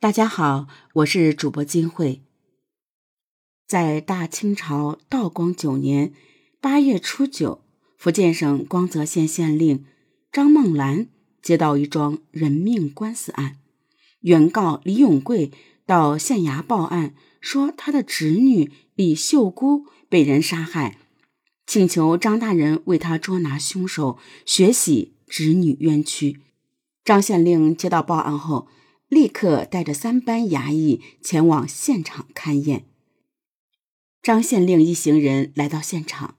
大家好，我是主播金慧。在大清朝道光九年八月初九，福建省光泽县县令张梦兰接到一桩人命官司案，原告李永贵到县衙报案，说他的侄女李秀姑被人杀害，请求张大人为他捉拿凶手，血洗侄女冤屈。张县令接到报案后。立刻带着三班衙役前往现场勘验。张县令一行人来到现场，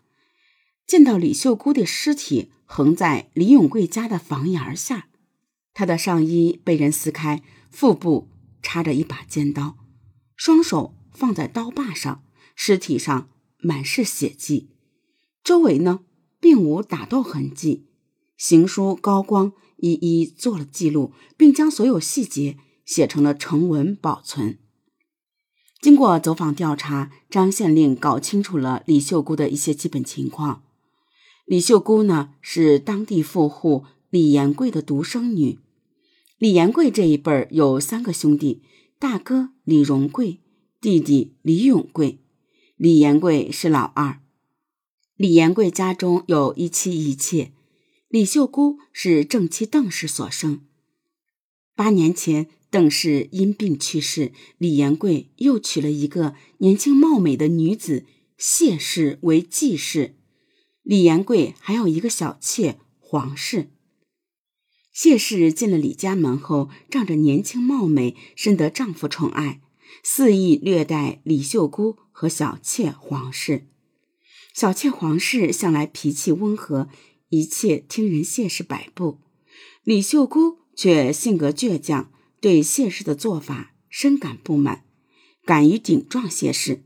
见到李秀姑的尸体横在李永贵家的房檐下，她的上衣被人撕开，腹部插着一把尖刀，双手放在刀把上，尸体上满是血迹，周围呢并无打斗痕迹。行书高光一一做了记录，并将所有细节写成了成文保存。经过走访调查，张县令搞清楚了李秀姑的一些基本情况。李秀姑呢是当地富户李延贵的独生女。李延贵这一辈儿有三个兄弟：大哥李荣贵，弟弟李永贵，李延贵是老二。李延贵家中有一妻一妾。李秀姑是正妻邓氏所生。八年前，邓氏因病去世，李延贵又娶了一个年轻貌美的女子谢氏为继室。李延贵还有一个小妾黄氏。谢氏进了李家门后，仗着年轻貌美，深得丈夫宠爱，肆意虐待李秀姑和小妾黄氏。小妾黄氏向来脾气温和。一切听人谢氏摆布，李秀姑却性格倔强，对谢氏的做法深感不满，敢于顶撞谢氏。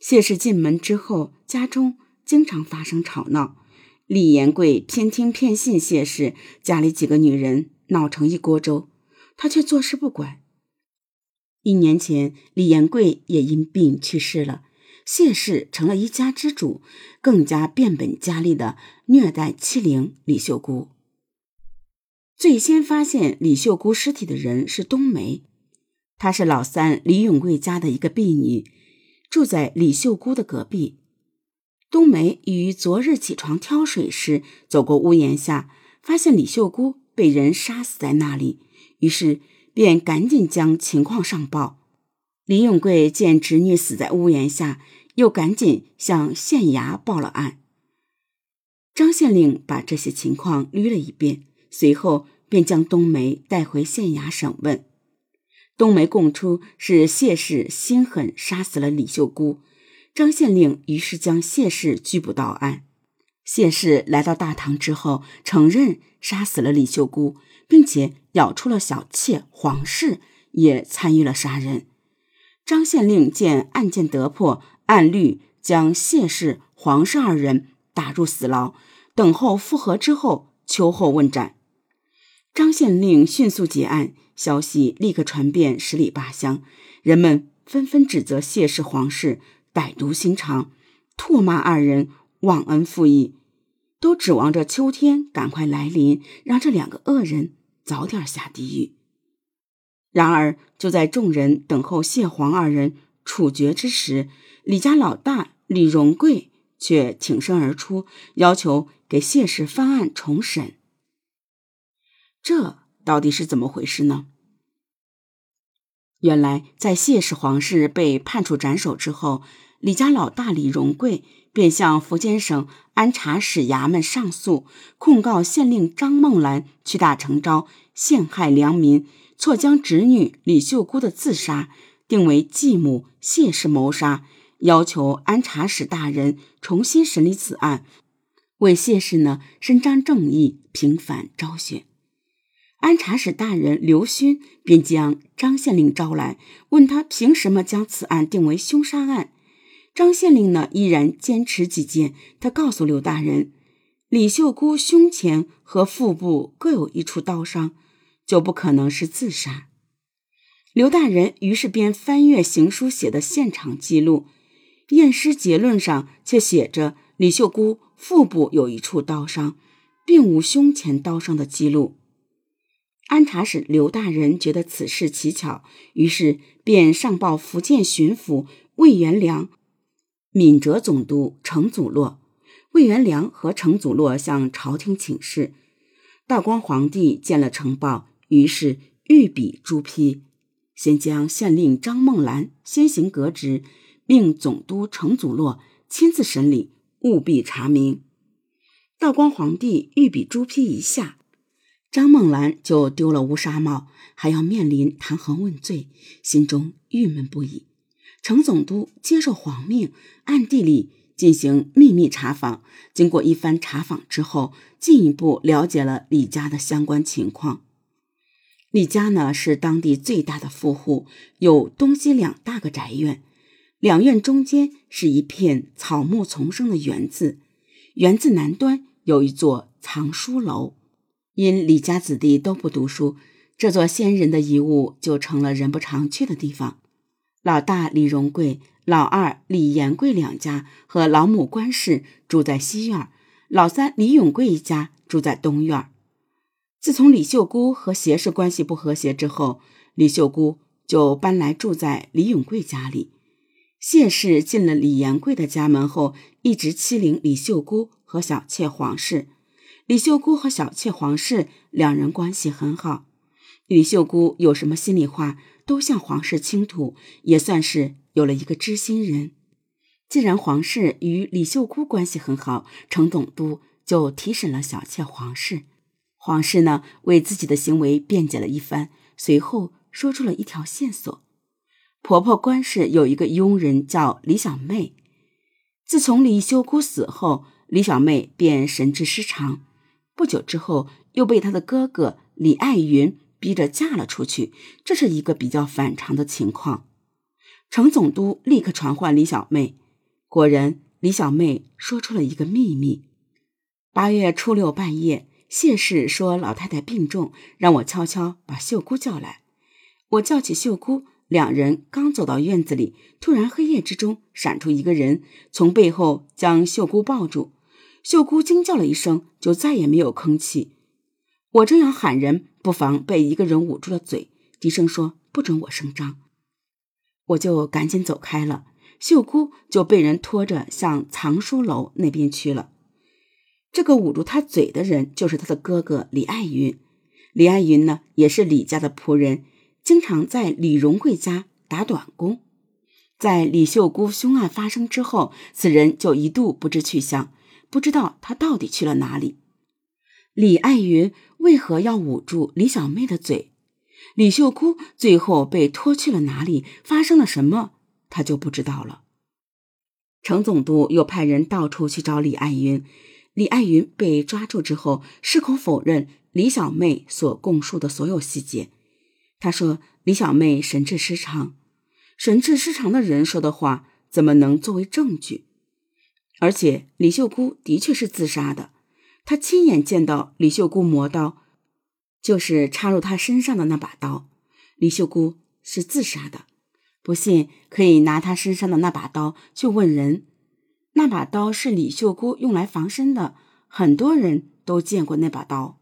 谢氏进门之后，家中经常发生吵闹。李延贵偏听偏信谢氏，家里几个女人闹成一锅粥，他却坐视不管。一年前，李延贵也因病去世了。谢氏成了一家之主，更加变本加厉的虐待欺凌李秀姑。最先发现李秀姑尸体的人是冬梅，她是老三李永贵家的一个婢女，住在李秀姑的隔壁。冬梅于昨日起床挑水时，走过屋檐下，发现李秀姑被人杀死在那里，于是便赶紧将情况上报。李永贵见侄女死在屋檐下。又赶紧向县衙报了案。张县令把这些情况捋了一遍，随后便将冬梅带回县衙审问。冬梅供出是谢氏心狠杀死了李秀姑。张县令于是将谢氏拘捕到案。谢氏来到大堂之后，承认杀死了李秀姑，并且咬出了小妾黄氏也参与了杀人。张县令见案件得破。按律将谢氏、黄氏二人打入死牢，等候复核之后秋后问斩。张县令迅速结案，消息立刻传遍十里八乡，人们纷纷指责谢氏、皇氏歹毒心肠，唾骂二人忘恩负义，都指望着秋天赶快来临，让这两个恶人早点下地狱。然而，就在众人等候谢黄二人处决之时，李家老大李荣贵却挺身而出，要求给谢氏翻案重审。这到底是怎么回事呢？原来，在谢氏、皇室被判处斩首之后，李家老大李荣贵便向福建省安察使衙门上诉，控告县令张梦兰屈打成招，陷害良民，错将侄女李秀姑的自杀定为继母谢氏谋杀。要求安察使大人重新审理此案，为谢氏呢伸张正义，平反昭雪。安察使大人刘勋便将张县令招来，问他凭什么将此案定为凶杀案。张县令呢依然坚持己见，他告诉刘大人，李秀姑胸前和腹部各有一处刀伤，就不可能是自杀。刘大人于是便翻阅行书写的现场记录。验尸结论上却写着李秀姑腹部有一处刀伤，并无胸前刀伤的记录。安察使刘大人觉得此事蹊跷，于是便上报福建巡抚魏元良、闽浙总督程祖洛。魏元良和程祖洛向朝廷请示，道光皇帝见了呈报，于是御笔朱批，先将县令张梦兰先行革职，命总督程祖洛亲自审理，务必查明。道光皇帝御笔朱批一下。张梦兰就丢了乌纱帽，还要面临弹劾问罪，心中郁闷不已。程总督接受皇命，暗地里进行秘密查访。经过一番查访之后，进一步了解了李家的相关情况。李家呢是当地最大的富户，有东西两大个宅院，两院中间是一片草木丛生的园子，园子南端有一座藏书楼。因李家子弟都不读书，这座先人的遗物就成了人不常去的地方。老大李荣贵、老二李延贵两家和老母关氏住在西院，老三李永贵一家住在东院。自从李秀姑和谢氏关系不和谐之后，李秀姑就搬来住在李永贵家里。谢氏进了李延贵的家门后，一直欺凌李秀姑和小妾黄氏。李秀姑和小妾黄氏两人关系很好，李秀姑有什么心里话都向黄氏倾吐，也算是有了一个知心人。既然黄氏与李秀姑关系很好，程总督就提审了小妾黄氏。黄氏呢，为自己的行为辩解了一番，随后说出了一条线索：婆婆关氏有一个佣人叫李小妹，自从李秀姑死后，李小妹便神志失常。不久之后，又被他的哥哥李爱云逼着嫁了出去，这是一个比较反常的情况。程总督立刻传唤李小妹，果然，李小妹说出了一个秘密。八月初六半夜，谢氏说老太太病重，让我悄悄把秀姑叫来。我叫起秀姑，两人刚走到院子里，突然黑夜之中闪出一个人，从背后将秀姑抱住。秀姑惊叫了一声，就再也没有吭气。我正要喊人，不妨被一个人捂住了嘴，低声说：“不准我声张。”我就赶紧走开了。秀姑就被人拖着向藏书楼那边去了。这个捂住他嘴的人，就是他的哥哥李爱云。李爱云呢，也是李家的仆人，经常在李荣贵家打短工。在李秀姑凶案发生之后，此人就一度不知去向。不知道他到底去了哪里。李爱云为何要捂住李小妹的嘴？李秀姑最后被拖去了哪里？发生了什么？他就不知道了。程总督又派人到处去找李爱云。李爱云被抓住之后，矢口否认李小妹所供述的所有细节。他说：“李小妹神志失常，神志失常的人说的话怎么能作为证据？”而且李秀姑的确是自杀的，他亲眼见到李秀姑磨刀，就是插入他身上的那把刀。李秀姑是自杀的，不信可以拿他身上的那把刀去问人。那把刀是李秀姑用来防身的，很多人都见过那把刀。